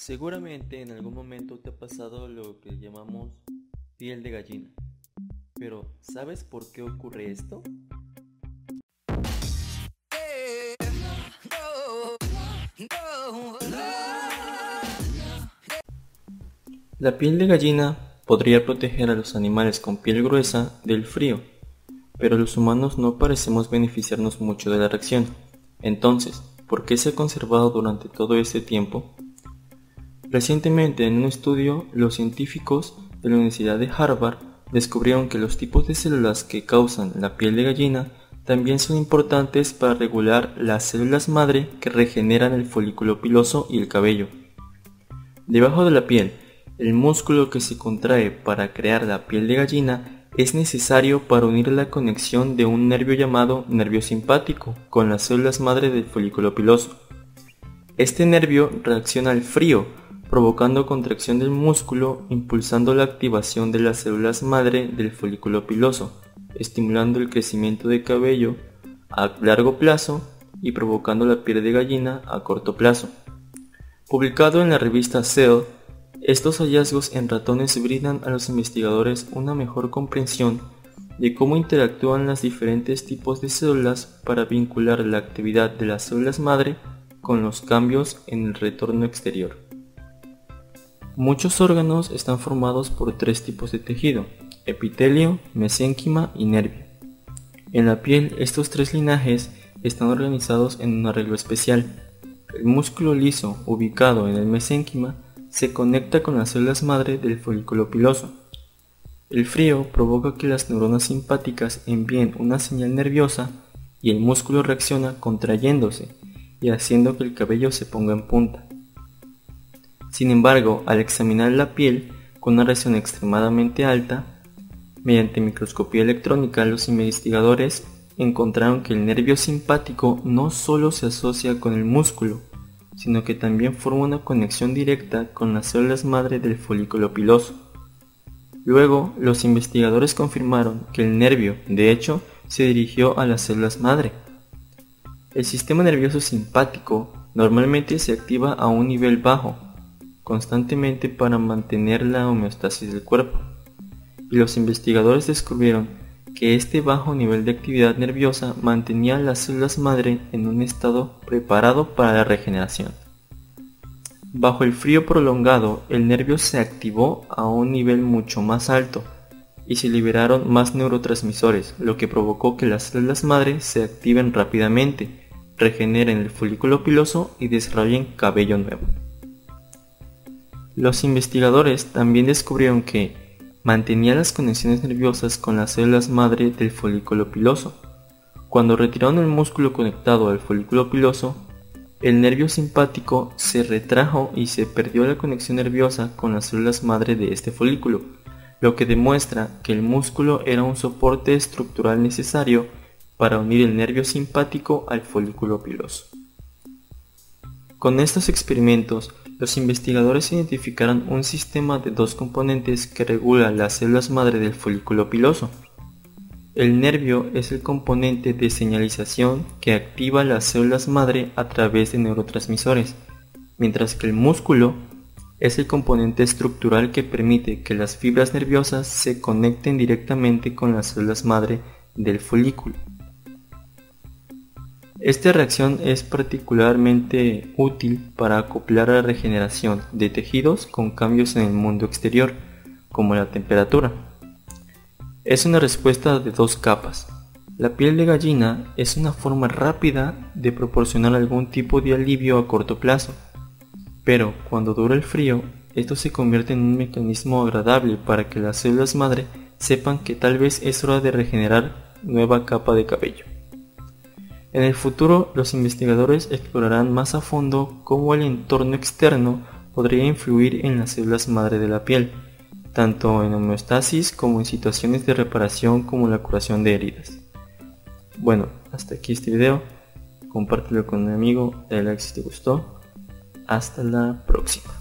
Seguramente en algún momento te ha pasado lo que llamamos piel de gallina. Pero ¿sabes por qué ocurre esto? La piel de gallina podría proteger a los animales con piel gruesa del frío, pero los humanos no parecemos beneficiarnos mucho de la reacción. Entonces, ¿por qué se ha conservado durante todo este tiempo? Recientemente en un estudio, los científicos de la Universidad de Harvard descubrieron que los tipos de células que causan la piel de gallina también son importantes para regular las células madre que regeneran el folículo piloso y el cabello. Debajo de la piel, el músculo que se contrae para crear la piel de gallina es necesario para unir la conexión de un nervio llamado nervio simpático con las células madre del folículo piloso. Este nervio reacciona al frío provocando contracción del músculo, impulsando la activación de las células madre del folículo piloso, estimulando el crecimiento de cabello a largo plazo y provocando la piel de gallina a corto plazo. Publicado en la revista Cell, estos hallazgos en ratones brindan a los investigadores una mejor comprensión de cómo interactúan los diferentes tipos de células para vincular la actividad de las células madre con los cambios en el retorno exterior. Muchos órganos están formados por tres tipos de tejido, epitelio, mesénquima y nervio. En la piel estos tres linajes están organizados en un arreglo especial. El músculo liso ubicado en el mesénquima se conecta con las células madre del folículo piloso. El frío provoca que las neuronas simpáticas envíen una señal nerviosa y el músculo reacciona contrayéndose y haciendo que el cabello se ponga en punta. Sin embargo, al examinar la piel con una reacción extremadamente alta, mediante microscopía electrónica los investigadores encontraron que el nervio simpático no solo se asocia con el músculo, sino que también forma una conexión directa con las células madre del folículo piloso. Luego, los investigadores confirmaron que el nervio, de hecho, se dirigió a las células madre. El sistema nervioso simpático normalmente se activa a un nivel bajo, constantemente para mantener la homeostasis del cuerpo. Y los investigadores descubrieron que este bajo nivel de actividad nerviosa mantenía las células madre en un estado preparado para la regeneración. Bajo el frío prolongado, el nervio se activó a un nivel mucho más alto y se liberaron más neurotransmisores, lo que provocó que las células madre se activen rápidamente, regeneren el folículo piloso y desarrollen cabello nuevo. Los investigadores también descubrieron que mantenía las conexiones nerviosas con las células madre del folículo piloso. Cuando retiraron el músculo conectado al folículo piloso, el nervio simpático se retrajo y se perdió la conexión nerviosa con las células madre de este folículo, lo que demuestra que el músculo era un soporte estructural necesario para unir el nervio simpático al folículo piloso. Con estos experimentos, los investigadores identificaron un sistema de dos componentes que regula las células madre del folículo piloso. El nervio es el componente de señalización que activa las células madre a través de neurotransmisores, mientras que el músculo es el componente estructural que permite que las fibras nerviosas se conecten directamente con las células madre del folículo. Esta reacción es particularmente útil para acoplar la regeneración de tejidos con cambios en el mundo exterior, como la temperatura. Es una respuesta de dos capas. La piel de gallina es una forma rápida de proporcionar algún tipo de alivio a corto plazo, pero cuando dura el frío, esto se convierte en un mecanismo agradable para que las células madre sepan que tal vez es hora de regenerar nueva capa de cabello. En el futuro, los investigadores explorarán más a fondo cómo el entorno externo podría influir en las células madre de la piel, tanto en homeostasis como en situaciones de reparación como la curación de heridas. Bueno, hasta aquí este video, compártelo con un amigo, dale like si te gustó, hasta la próxima.